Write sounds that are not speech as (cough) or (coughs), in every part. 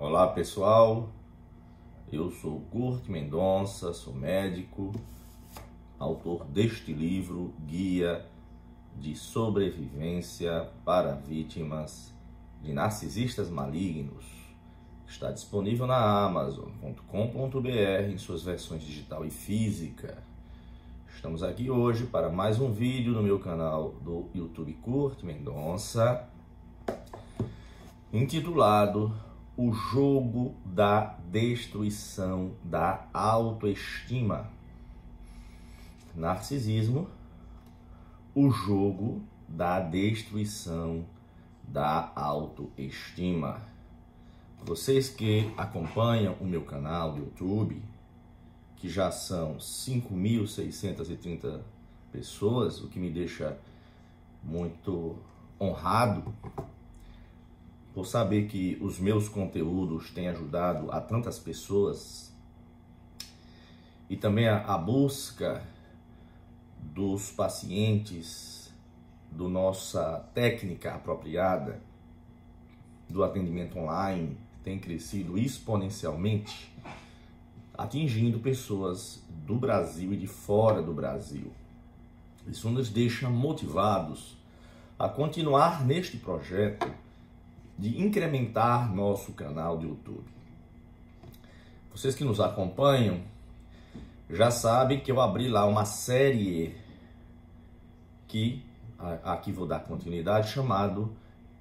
Olá pessoal, eu sou Kurt Mendonça, sou médico, autor deste livro, Guia de Sobrevivência para Vítimas de Narcisistas Malignos. Está disponível na Amazon.com.br em suas versões digital e física. Estamos aqui hoje para mais um vídeo no meu canal do YouTube Kurt Mendonça, intitulado o jogo da destruição da autoestima. Narcisismo, o jogo da destruição da autoestima. Vocês que acompanham o meu canal do YouTube, que já são 5.630 pessoas, o que me deixa muito honrado por saber que os meus conteúdos têm ajudado a tantas pessoas e também a, a busca dos pacientes do nossa técnica apropriada do atendimento online tem crescido exponencialmente, atingindo pessoas do Brasil e de fora do Brasil. Isso nos deixa motivados a continuar neste projeto de incrementar nosso canal de YouTube. Vocês que nos acompanham já sabem que eu abri lá uma série que aqui vou dar continuidade chamado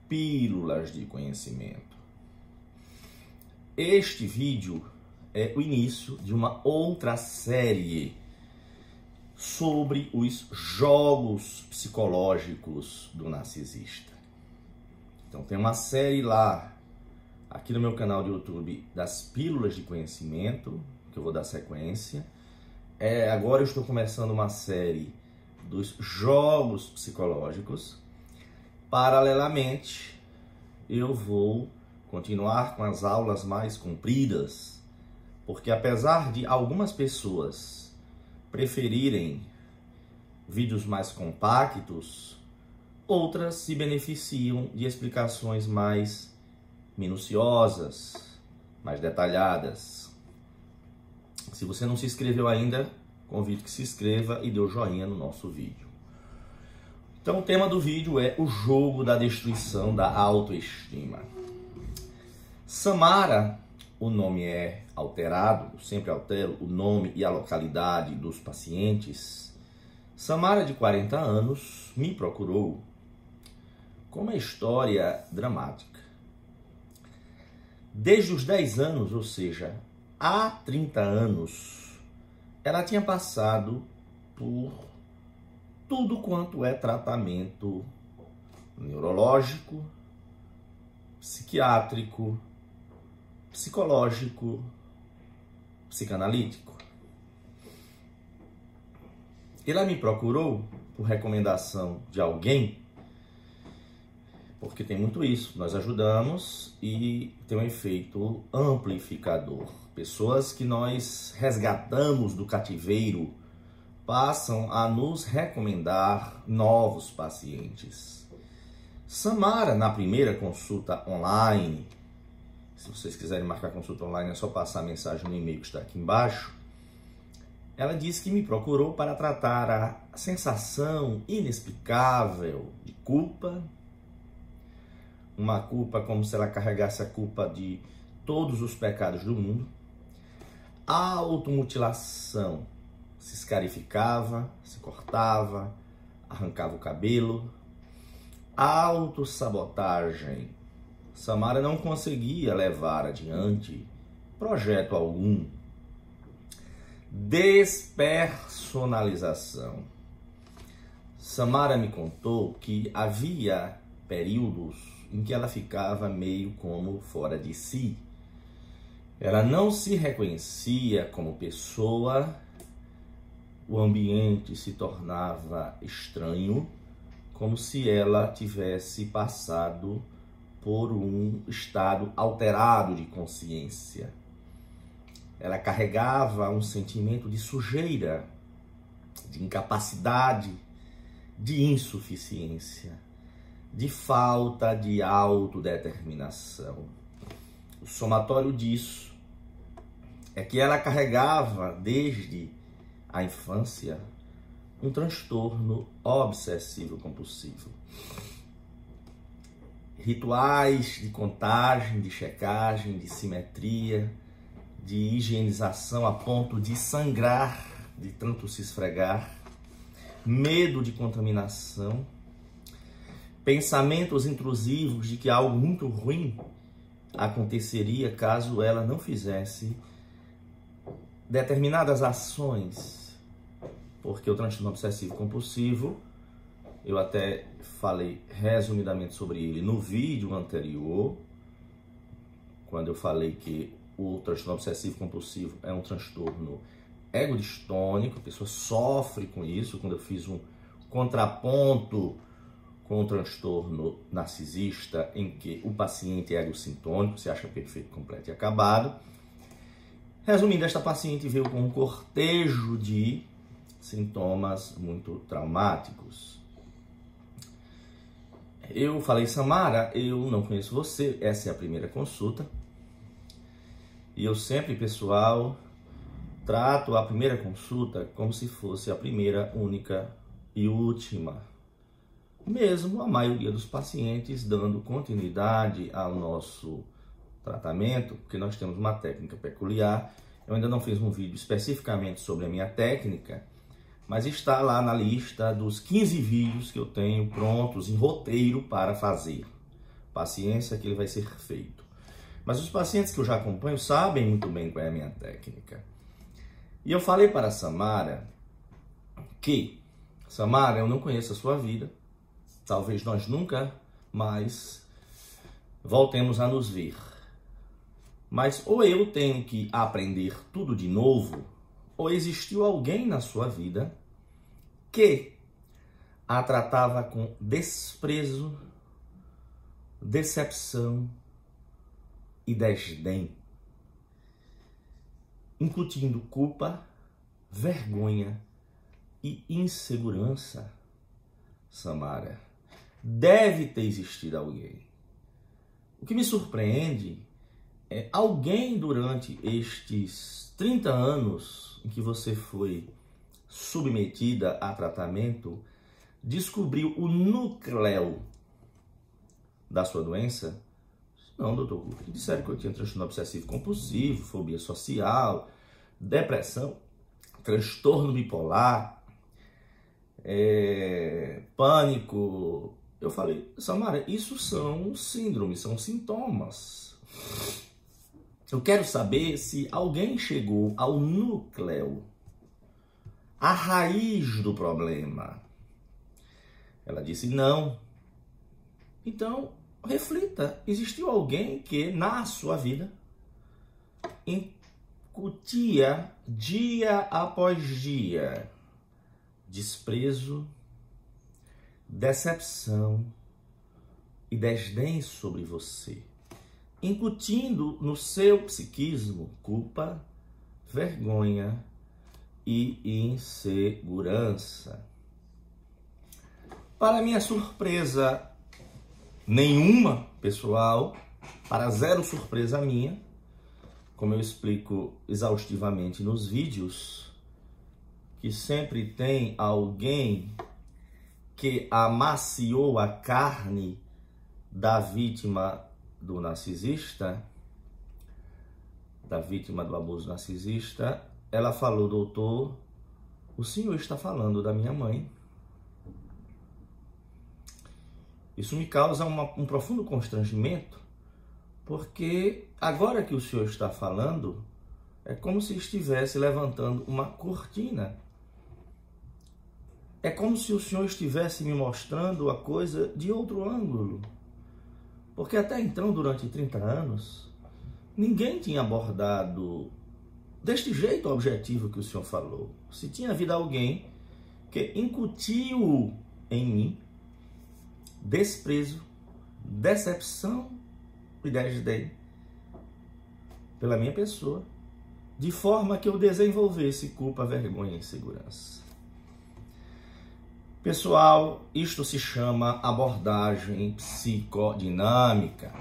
Pílulas de Conhecimento. Este vídeo é o início de uma outra série sobre os jogos psicológicos do narcisista. Então tem uma série lá, aqui no meu canal do YouTube, das pílulas de conhecimento, que eu vou dar sequência. É, agora eu estou começando uma série dos jogos psicológicos. Paralelamente, eu vou continuar com as aulas mais compridas, porque apesar de algumas pessoas preferirem vídeos mais compactos, outras se beneficiam de explicações mais minuciosas, mais detalhadas. Se você não se inscreveu ainda, convido que se inscreva e dê o joinha no nosso vídeo. Então, o tema do vídeo é o jogo da destruição da autoestima. Samara, o nome é alterado, sempre altero o nome e a localidade dos pacientes. Samara, de 40 anos, me procurou com uma história dramática. Desde os 10 anos, ou seja, há 30 anos, ela tinha passado por tudo quanto é tratamento neurológico, psiquiátrico, psicológico, psicanalítico. Ela me procurou por recomendação de alguém porque tem muito isso. Nós ajudamos e tem um efeito amplificador. Pessoas que nós resgatamos do cativeiro passam a nos recomendar novos pacientes. Samara, na primeira consulta online, se vocês quiserem marcar consulta online, é só passar a mensagem no e-mail que está aqui embaixo. Ela disse que me procurou para tratar a sensação inexplicável de culpa, uma culpa como se ela carregasse a culpa de todos os pecados do mundo. A automutilação se escarificava, se cortava, arrancava o cabelo. A autossabotagem. Samara não conseguia levar adiante projeto algum. Despersonalização. Samara me contou que havia períodos em que ela ficava meio como fora de si. Ela não se reconhecia como pessoa, o ambiente se tornava estranho, como se ela tivesse passado por um estado alterado de consciência. Ela carregava um sentimento de sujeira, de incapacidade, de insuficiência de falta de autodeterminação. o somatório disso é que ela carregava desde a infância um transtorno obsessivo compulsivo. Rituais de contagem, de checagem, de simetria, de higienização a ponto de sangrar, de tanto se esfregar, medo de contaminação, pensamentos intrusivos de que algo muito ruim aconteceria caso ela não fizesse determinadas ações, porque o transtorno obsessivo compulsivo, eu até falei resumidamente sobre ele no vídeo anterior, quando eu falei que o transtorno obsessivo compulsivo é um transtorno egodistônico, a pessoa sofre com isso, quando eu fiz um contraponto com o transtorno narcisista, em que o paciente é egossintônico, se acha perfeito, completo e acabado. Resumindo, esta paciente veio com um cortejo de sintomas muito traumáticos. Eu falei, Samara, eu não conheço você, essa é a primeira consulta. E eu sempre, pessoal, trato a primeira consulta como se fosse a primeira, única e última. Mesmo a maioria dos pacientes dando continuidade ao nosso tratamento, porque nós temos uma técnica peculiar. Eu ainda não fiz um vídeo especificamente sobre a minha técnica, mas está lá na lista dos 15 vídeos que eu tenho prontos em roteiro para fazer. Paciência que ele vai ser feito. Mas os pacientes que eu já acompanho sabem muito bem qual é a minha técnica. E eu falei para a Samara que, Samara, eu não conheço a sua vida, talvez nós nunca mais voltemos a nos ver. Mas ou eu tenho que aprender tudo de novo, ou existiu alguém na sua vida que a tratava com desprezo, decepção e desdém, incutindo culpa, vergonha e insegurança. Samara, deve ter existido alguém. O que me surpreende é alguém durante estes 30 anos em que você foi submetida a tratamento descobriu o núcleo da sua doença não, doutor disseram que eu tinha transtorno obsessivo compulsivo, fobia social, depressão, transtorno bipolar, é, pânico. Eu falei, Samara, isso são síndromes, são sintomas. Eu quero saber se alguém chegou ao núcleo, à raiz do problema. Ela disse não. Então, reflita, existiu alguém que na sua vida incutia dia após dia desprezo, decepção e desdém sobre você, incutindo no seu psiquismo culpa, vergonha e insegurança. Para minha surpresa, nenhuma, pessoal, para zero surpresa minha, como eu explico exaustivamente nos vídeos, que sempre tem alguém que amaciou a carne da vítima do narcisista, da vítima do abuso narcisista, ela falou, doutor, o senhor está falando da minha mãe. Isso me causa uma, um profundo constrangimento, porque agora que o senhor está falando, é como se estivesse levantando uma cortina. É como se o senhor estivesse me mostrando a coisa de outro ângulo. Porque até então, durante 30 anos, ninguém tinha abordado deste jeito o objetivo que o senhor falou. Se tinha havido alguém que incutiu em mim desprezo, decepção e desdém pela minha pessoa, de forma que eu desenvolvesse culpa, vergonha e insegurança. Pessoal, isto se chama abordagem psicodinâmica.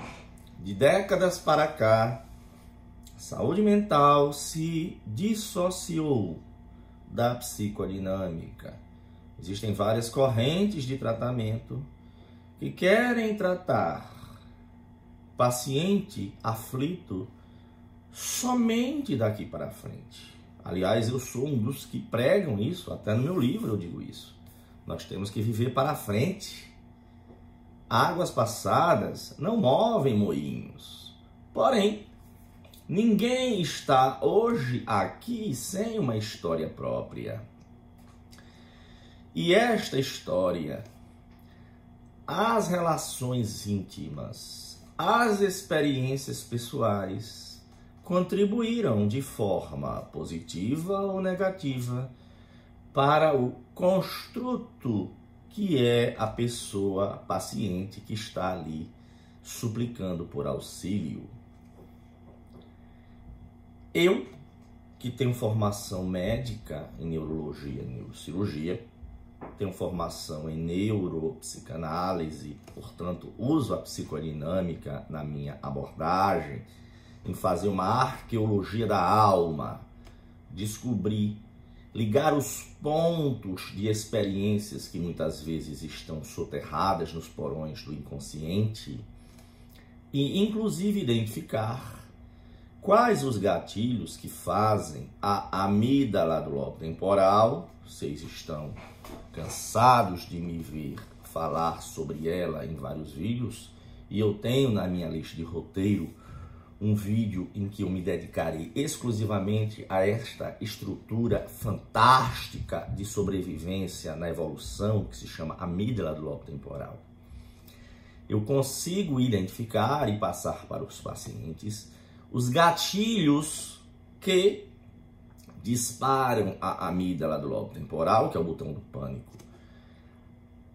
de décadas para cá, saúde mental se dissociou da psicodinâmica. Existem várias correntes de tratamento que querem tratar paciente aflito somente daqui para frente. Aliás, eu sou um dos que pregam isso, até no meu livro eu digo isso. Nós temos que viver para frente. Águas passadas não movem moinhos. Porém, ninguém está hoje aqui sem uma história própria. E esta história, as relações íntimas, as experiências pessoais contribuíram de forma positiva ou negativa para o construto que é a pessoa paciente que está ali suplicando por auxílio. Eu, que tenho formação médica em neurologia e neurocirurgia, tenho formação em neuropsicanálise, portanto, uso a psicodinâmica na minha abordagem, em fazer uma arqueologia da alma, descobrir ligar os pontos de experiências que muitas vezes estão soterradas nos porões do inconsciente e, inclusive, identificar quais os gatilhos que fazem a amígdala do lobo temporal. Vocês estão cansados de me ver falar sobre ela em vários vídeos e eu tenho na minha lista de roteiro um vídeo em que eu me dedicarei exclusivamente a esta estrutura fantástica de sobrevivência na evolução que se chama amígdala do lobo temporal. Eu consigo identificar e passar para os pacientes os gatilhos que disparam a amígdala do lobo temporal, que é o botão do pânico,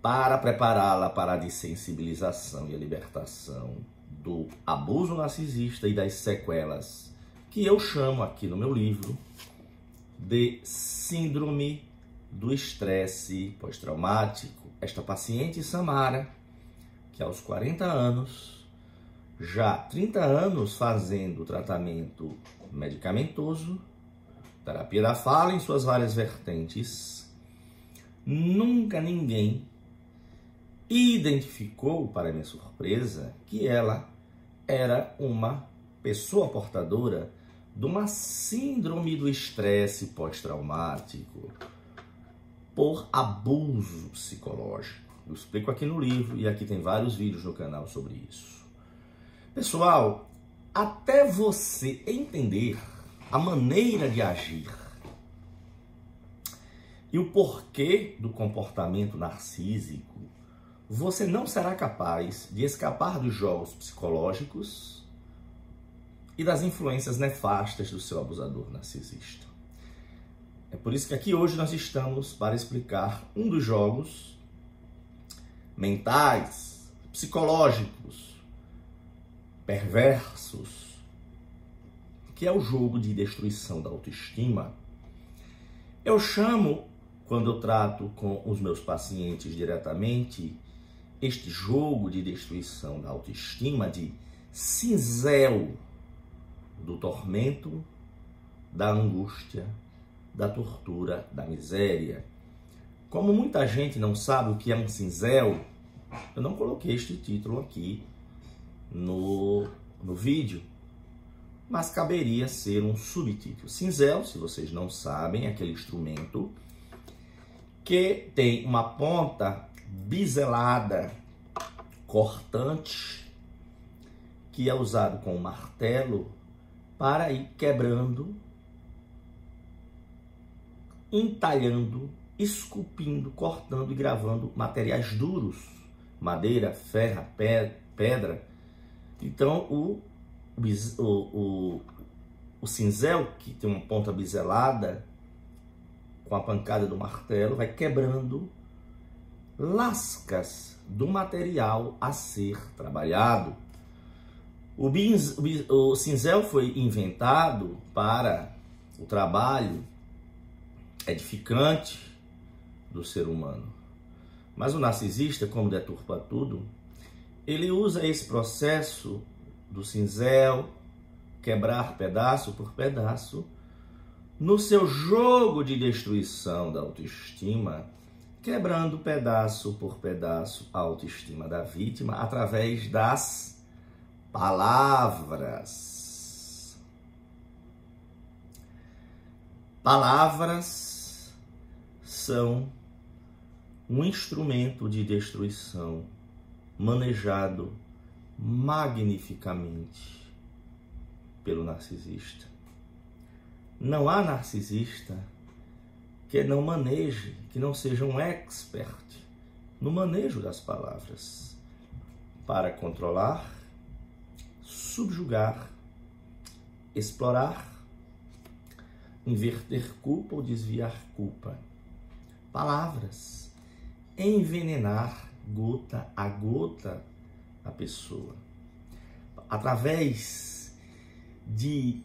para prepará-la para a dessensibilização e a libertação do abuso narcisista e das sequelas, que eu chamo aqui no meu livro de síndrome do estresse pós-traumático. Esta paciente Samara, que aos 40 anos, já 30 anos fazendo tratamento medicamentoso, terapia da fala em suas várias vertentes, nunca ninguém identificou, para minha surpresa, que ela era uma pessoa portadora de uma síndrome do estresse pós-traumático por abuso psicológico. Eu explico aqui no livro e aqui tem vários vídeos no canal sobre isso. Pessoal, até você entender a maneira de agir e o porquê do comportamento narcísico, você não será capaz de escapar dos jogos psicológicos e das influências nefastas do seu abusador narcisista. É por isso que aqui hoje nós estamos para explicar um dos jogos mentais, psicológicos, perversos, que é o jogo de destruição da autoestima. Eu chamo, quando eu trato com os meus pacientes diretamente, este jogo de destruição da autoestima, de cinzel do tormento, da angústia, da tortura, da miséria. Como muita gente não sabe o que é um cinzel, eu não coloquei este título aqui no, no vídeo, mas caberia ser um subtítulo. Cinzel, se vocês não sabem, é aquele instrumento que tem uma ponta biselada, cortante, que é usado com martelo para ir quebrando, entalhando, esculpindo, cortando e gravando materiais duros, madeira, ferro, pedra. Então o, o, o, o cinzel, que tem uma ponta biselada, com a pancada do martelo, vai quebrando lascas do material a ser trabalhado. O, o cinzel foi inventado para o trabalho edificante do ser humano. Mas o narcisista, como deturpa tudo, ele usa esse processo do cinzel, quebrar pedaço por pedaço, no seu jogo de destruição da autoestima, quebrando pedaço por pedaço a autoestima da vítima através das palavras. Palavras são um instrumento de destruição manejado magnificamente pelo narcisista. Não há narcisista que não maneje, que não seja um expert no manejo das palavras para controlar, subjugar, explorar, inverter culpa ou desviar culpa. Palavras, envenenar gota a gota a pessoa. Através de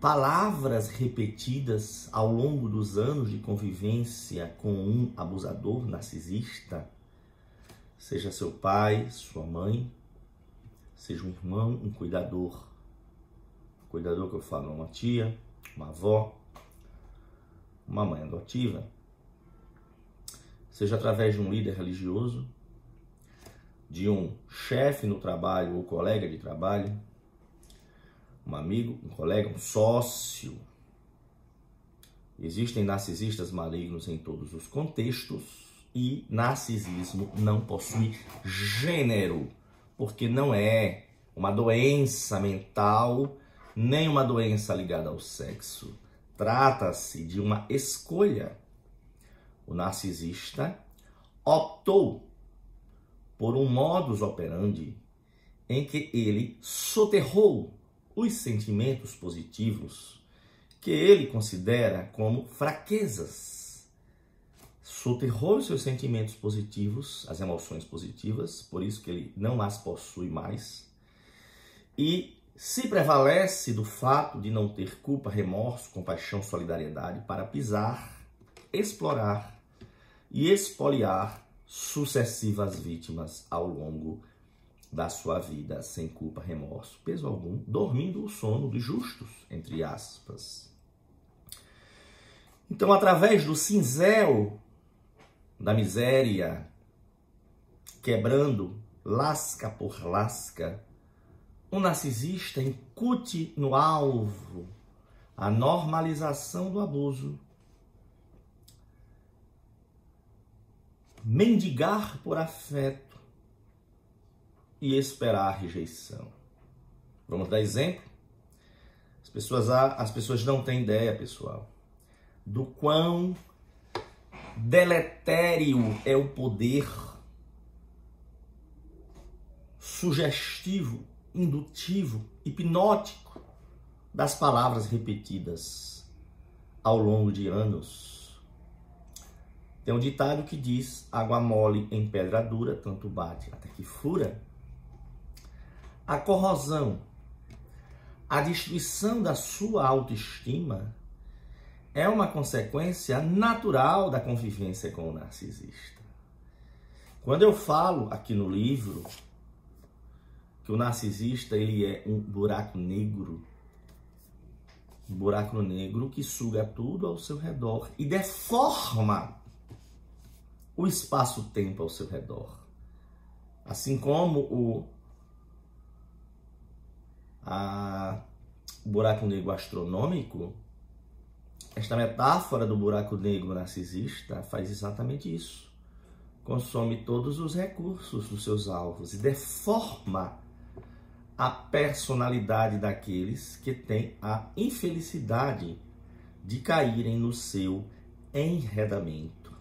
palavras repetidas ao longo dos anos de convivência com um abusador narcisista, seja seu pai, sua mãe, seja um irmão, um cuidador. Cuidador que eu falo, uma tia, uma avó, uma mãe adotiva, seja através de um líder religioso, de um chefe no trabalho ou colega de trabalho, um amigo, um colega, um sócio. Existem narcisistas malignos em todos os contextos e narcisismo não possui gênero, porque não é uma doença mental nem uma doença ligada ao sexo. Trata-se de uma escolha. O narcisista optou por um modus operandi em que ele soterrou os sentimentos positivos que ele considera como fraquezas. Soterrou os seus sentimentos positivos, as emoções positivas, por isso que ele não as possui mais. E se prevalece do fato de não ter culpa, remorso, compaixão, solidariedade para pisar, explorar e expoliar sucessivas vítimas ao longo da sua vida, sem culpa, remorso, peso algum, dormindo o sono dos justos, entre aspas. Então, através do cinzel da miséria, quebrando lasca por lasca, um narcisista incute no alvo a normalização do abuso mendigar por afeto e esperar rejeição. Vamos dar exemplo? As pessoas, as pessoas não têm ideia, pessoal, do quão deletério é o poder sugestivo, indutivo, hipnótico das palavras repetidas ao longo de anos tem um ditado que diz: água mole em pedra dura, tanto bate até que fura. A corrosão, a destruição da sua autoestima é uma consequência natural da convivência com o narcisista. Quando eu falo aqui no livro que o narcisista ele é um buraco negro, um buraco negro que suga tudo ao seu redor e deforma o espaço-tempo ao seu redor. Assim como o, a, buraco negro astronômico, esta metáfora do buraco negro narcisista faz exatamente isso. Consome todos os recursos dos seus alvos e deforma a personalidade daqueles que têm a infelicidade de caírem no seu enredamento.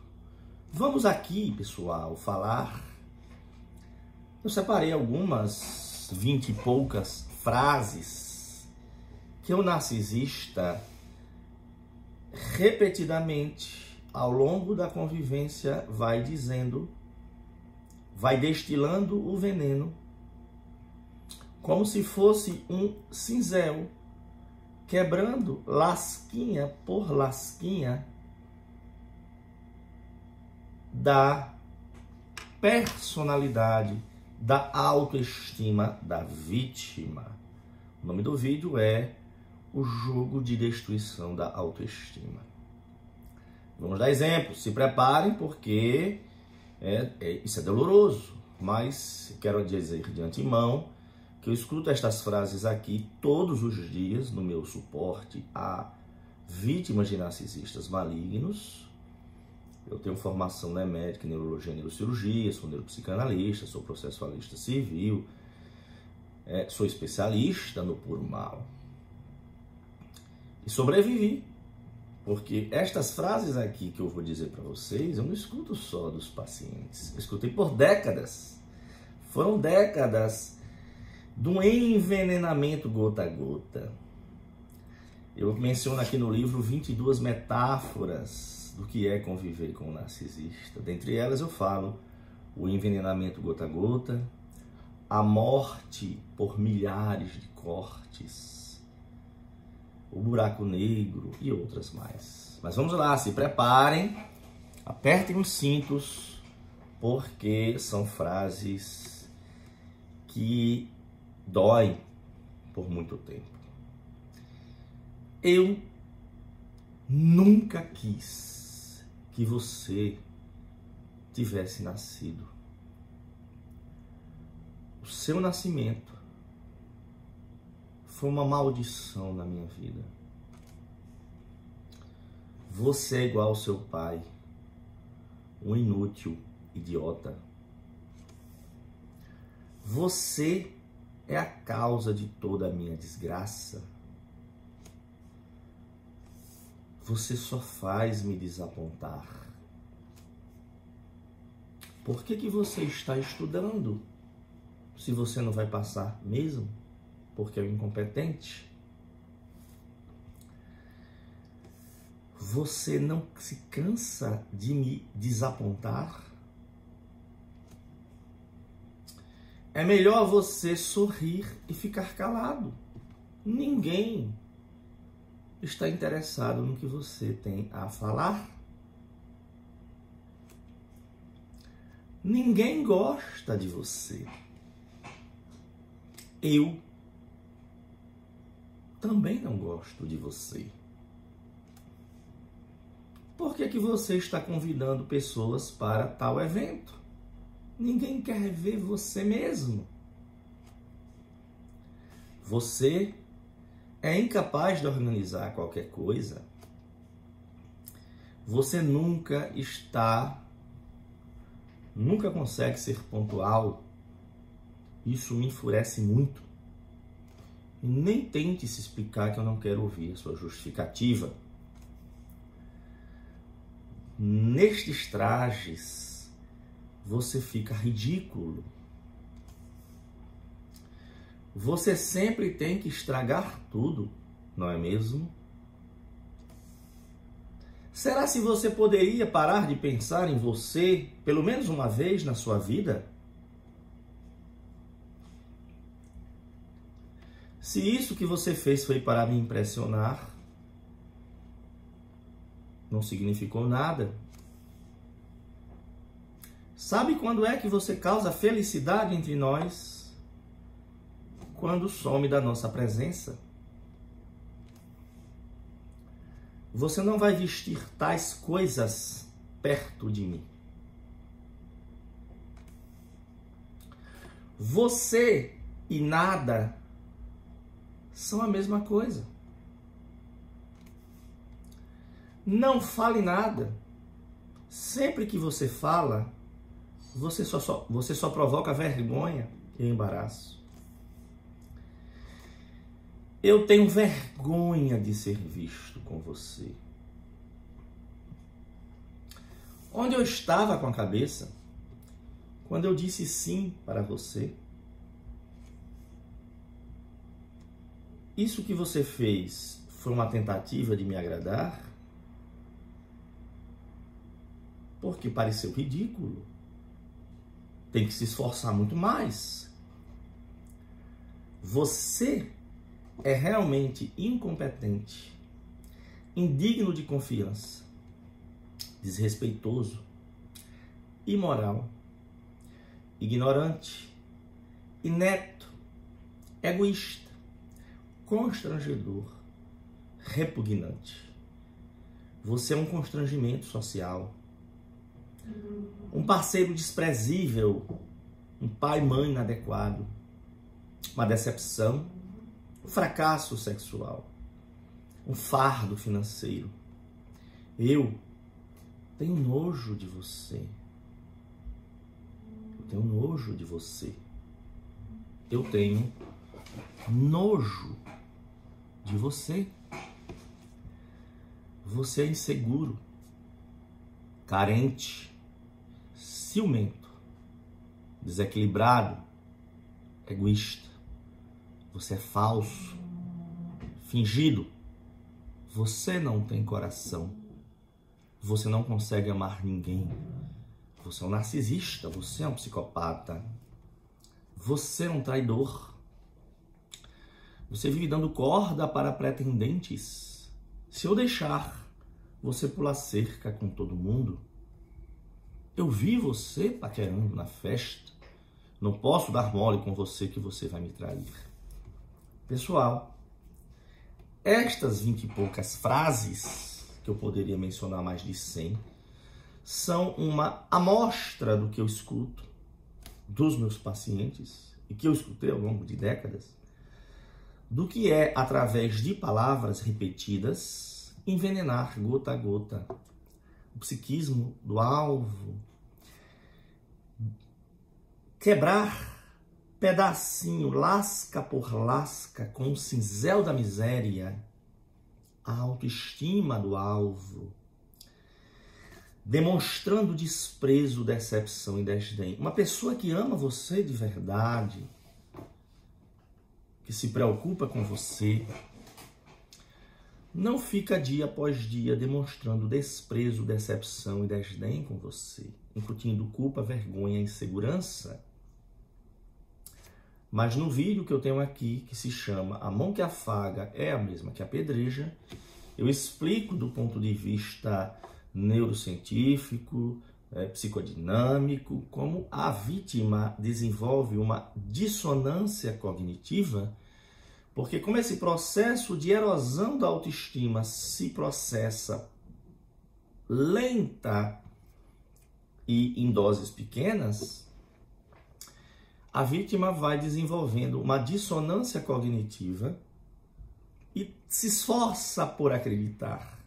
Vamos aqui, pessoal, falar. Eu separei algumas vinte e poucas frases que o narcisista repetidamente ao longo da convivência vai dizendo, vai destilando o veneno como se fosse um cinzel, quebrando lasquinha por lasquinha da personalidade da autoestima da vítima. O nome do vídeo é O Jogo de Destruição da Autoestima. Vamos dar exemplos. Se preparem, porque é, é, isso é doloroso. Mas quero dizer de antemão que eu escuto estas frases aqui todos os dias no meu suporte a vítimas de narcisistas malignos. Eu tenho formação né, médica em neurologia e neurocirurgia, sou neuropsicanalista, sou processualista civil, é, sou especialista no puro mal. E sobrevivi porque estas frases aqui que eu vou dizer para vocês, eu não escuto só dos pacientes. Eu escutei por décadas. Foram décadas de um envenenamento gota a gota. Eu menciono aqui no livro 22 metáforas do que é conviver com o narcisista. Dentre elas eu falo o envenenamento gota a gota, a morte por milhares de cortes, o buraco negro e outras mais. Mas vamos lá, se preparem, apertem os cintos, porque são frases que doem por muito tempo. Eu nunca quis que você tivesse nascido. O seu nascimento foi uma maldição na minha vida. Você é igual ao seu pai, um inútil, idiota. Você é a causa de toda a minha desgraça. Você só faz me desapontar. Por que, que você está estudando se você não vai passar mesmo? porque é incompetente. Você não se cansa de me desapontar? É melhor você sorrir e ficar calado. Ninguém está interessado no que você tem a falar. Ninguém gosta de você. Eu também não gosto de você. Por que, que você está convidando pessoas para tal evento? Ninguém quer ver você mesmo. Você é incapaz de organizar qualquer coisa. Você nunca está, nunca consegue ser pontual. Isso me enfurece muito. Nem tente se explicar que eu não quero ouvir a sua justificativa. Nestes trajes, você fica ridículo. Você sempre tem que estragar tudo, não é mesmo? Será se você poderia parar de pensar em você pelo menos uma vez na sua vida? Se isso que você fez foi para me impressionar, não significou nada. Sabe quando é que você causa felicidade entre nós? Quando some da nossa presença. Você não vai vestir tais coisas perto de mim. Você e nada são a mesma coisa. Não fale nada. Sempre que você fala, você só, só, você só provoca vergonha e embaraço. Eu tenho vergonha de ser visto com você. Onde eu estava com a cabeça quando eu disse sim para você? Isso que você fez foi uma tentativa de me agradar? Porque pareceu ridículo. Tem que se esforçar muito mais. Você é realmente incompetente, indigno de confiança, desrespeitoso, imoral, ignorante, inepto, egoísta, constrangedor, repugnante. Você é um constrangimento social, um parceiro desprezível, um pai mãe inadequado, uma decepção, um fracasso sexual, um fardo financeiro. Eu tenho nojo de você. Eu tenho nojo de você. Eu tenho nojo de você. Você é inseguro, carente, ciumento, desequilibrado, egoísta. Você é falso, fingido. Você não tem coração. Você não consegue amar ninguém. Você é um narcisista, você é um psicopata. Você é um traidor. Você vive dando corda para pretendentes. Se eu deixar você pular cerca com todo mundo, eu vi você paquerando na festa. Não posso dar mole com você que você vai me trair. Pessoal, estas vinte e poucas frases, que eu poderia mencionar mais de cem, são uma amostra do que eu escuto dos meus pacientes e que eu escutei ao longo de décadas, do que é, através de palavras repetidas, envenenar gota a gota o psiquismo do alvo, quebrar pedacinho, lasca por lasca, com o cinzel da miséria, a autoestima do alvo, demonstrando desprezo, decepção e desdém. Uma pessoa que ama você de verdade, que se preocupa com você, não fica dia após dia demonstrando desprezo, decepção e desdém com você, incutindo culpa, vergonha insegurança mas no vídeo que eu tenho aqui, que se chama A Mão que Afaga é a mesma que apedreja, eu explico do ponto de vista neurocientífico, é, psicodinâmico, como a vítima desenvolve uma dissonância cognitiva, porque como esse processo de erosão da autoestima se processa lenta e em doses pequenas, a vítima vai desenvolvendo uma dissonância cognitiva e se esforça por acreditar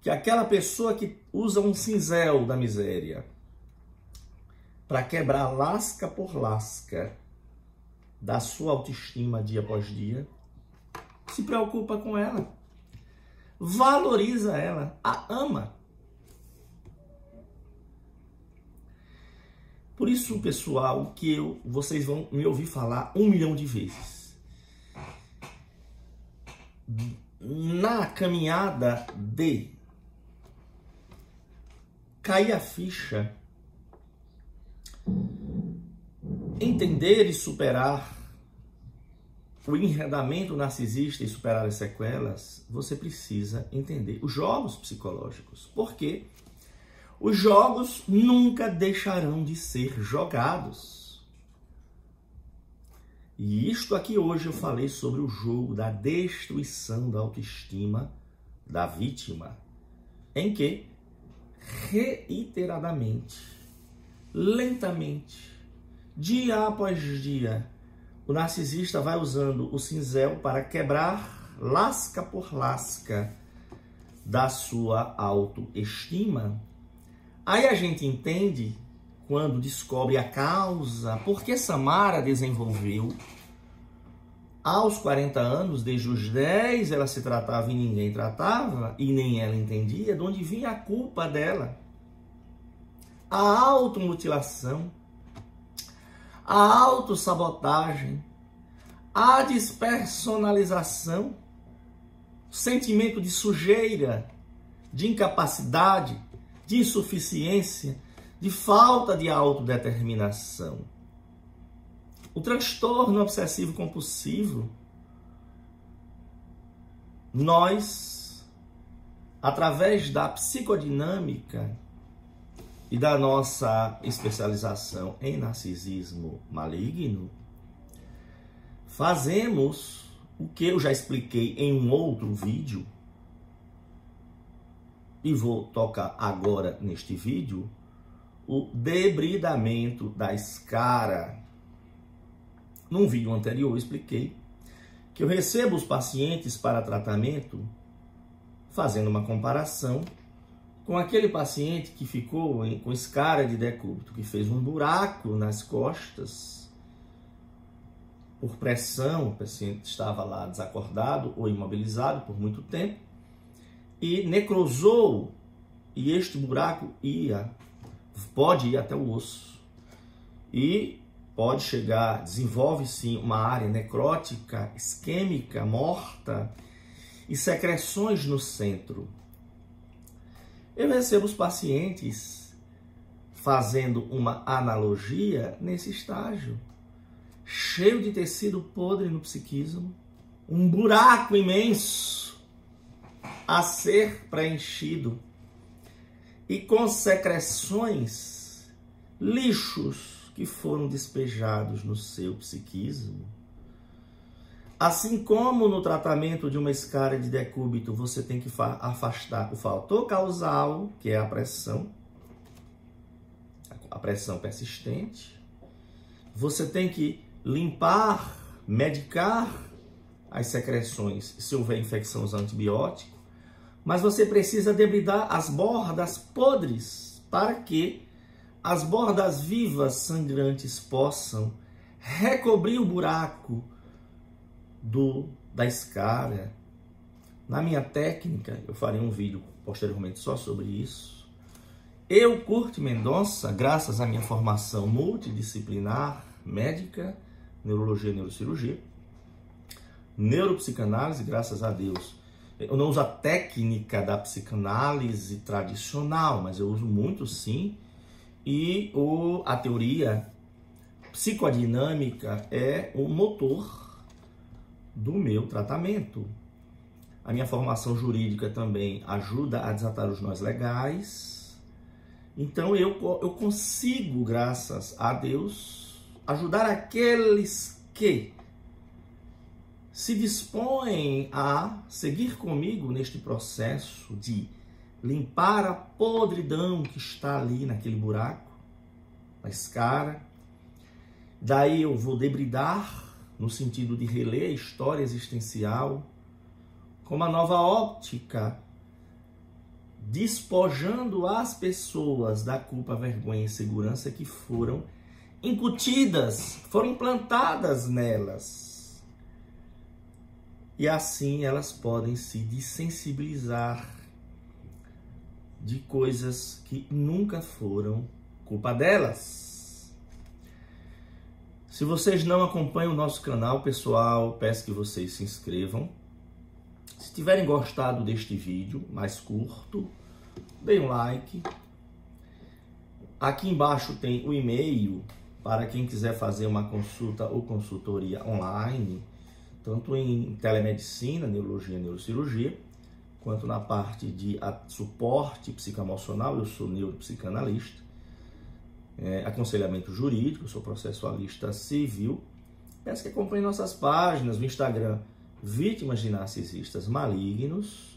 que aquela pessoa que usa um cinzel da miséria para quebrar lasca por lasca da sua autoestima dia após dia, se preocupa com ela, valoriza ela, a ama. Por isso, pessoal, que eu, vocês vão me ouvir falar um milhão de vezes. Na caminhada de cair a ficha, entender e superar o enredamento narcisista e superar as sequelas, você precisa entender os jogos psicológicos. Por quê? Os jogos nunca deixarão de ser jogados. E isto aqui hoje eu falei sobre o jogo da destruição da autoestima da vítima, em que reiteradamente, lentamente, dia após dia, o narcisista vai usando o cinzel para quebrar lasca por lasca da sua autoestima Aí a gente entende quando descobre a causa, porque Samara desenvolveu aos 40 anos, desde os 10 ela se tratava e ninguém tratava, e nem ela entendia de onde vinha a culpa dela. A automutilação, a autossabotagem, a despersonalização, sentimento de sujeira, de incapacidade, de insuficiência, de falta de autodeterminação. O transtorno obsessivo compulsivo, nós, através da psicodinâmica, e da nossa especialização em narcisismo maligno, fazemos o que eu já expliquei em um outro vídeo e vou tocar agora neste vídeo, o debridamento da escara. Num vídeo anterior eu expliquei que eu recebo os pacientes para tratamento fazendo uma comparação com aquele paciente que ficou com escara de decúbito, que fez um buraco nas costas por pressão, o paciente estava lá desacordado ou imobilizado por muito tempo e necrosou. E este buraco ia pode ir até o osso. E pode chegar, desenvolve sim uma área necrótica, isquêmica, morta e secreções no centro. Eu recebo os pacientes fazendo uma analogia nesse estágio, cheio de tecido podre no psiquismo, um buraco imenso a ser preenchido. E com secreções, lixos que foram despejados no seu psiquismo. Assim como no tratamento de uma escária de decúbito você tem que afastar o fator causal, que é a pressão, a pressão persistente, você tem que limpar, medicar as secreções se houver infecção usando antibiótico, mas você precisa debridar as bordas podres para que as bordas vivas sangrantes possam recobrir o buraco do da escala. Na minha técnica, eu farei um vídeo posteriormente só sobre isso. Eu, Curte Mendonça, graças à minha formação multidisciplinar, médica, neurologia e neurocirurgia, neuropsicanálise, graças a Deus. Eu não uso a técnica da psicanálise tradicional, mas eu uso muito sim. E o, a teoria psicodinâmica é o motor do meu tratamento. A minha formação jurídica também ajuda a desatar os nós legais. Então eu, eu consigo, graças a Deus, ajudar aqueles que se dispõem a seguir comigo neste processo de limpar a podridão que está ali naquele buraco, na escara. Daí eu vou debridar no sentido de reler a história existencial, com uma nova óptica, despojando as pessoas da culpa, vergonha e insegurança que foram incutidas, foram implantadas nelas. E assim elas podem se desensibilizar de coisas que nunca foram culpa delas. Se vocês não acompanham o nosso canal, pessoal, peço que vocês se inscrevam. Se tiverem gostado deste vídeo mais curto, deem um like. Aqui embaixo tem o e-mail para quem quiser fazer uma consulta ou consultoria online, tanto em telemedicina, neurologia e neurocirurgia, quanto na parte de suporte psicoemocional, eu sou neuropsicanalista é, aconselhamento jurídico, sou processualista civil. Peço que acompanhe nossas páginas no Instagram, Vítimas de Narcisistas Malignos.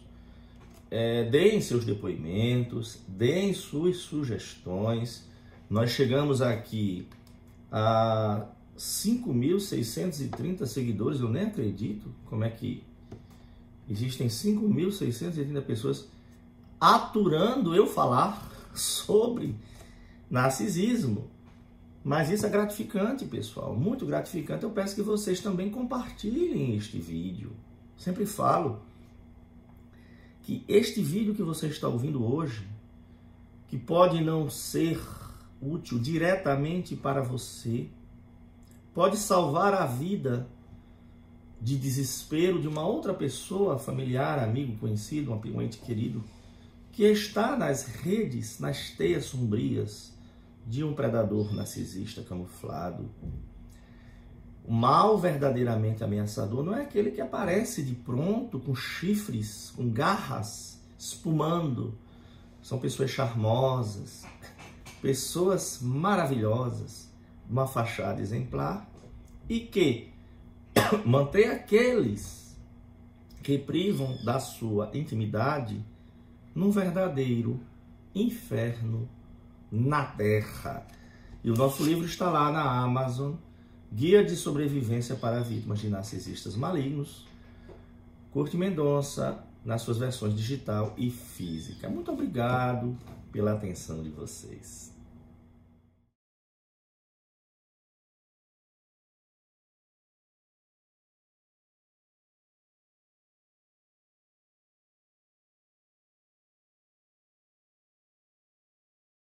É, deem seus depoimentos, deem suas sugestões. Nós chegamos aqui a 5.630 seguidores, eu nem acredito como é que existem 5.630 pessoas aturando eu falar (laughs) sobre narcisismo. Mas isso é gratificante, pessoal, muito gratificante. Eu peço que vocês também compartilhem este vídeo. Sempre falo que este vídeo que você está ouvindo hoje, que pode não ser útil diretamente para você, pode salvar a vida de desespero de uma outra pessoa, familiar, amigo, conhecido, um ente querido, que está nas redes, nas teias sombrias de um predador narcisista camuflado. O mal verdadeiramente ameaçador não é aquele que aparece de pronto, com chifres, com garras, espumando. São pessoas charmosas, pessoas maravilhosas, uma fachada exemplar e que (coughs) mantém aqueles que privam da sua intimidade num verdadeiro inferno na terra. E o nosso livro está lá na Amazon, Guia de Sobrevivência para Vítimas de Narcisistas Malignos. Curte Mendonça, nas suas versões digital e física. Muito obrigado pela atenção de vocês.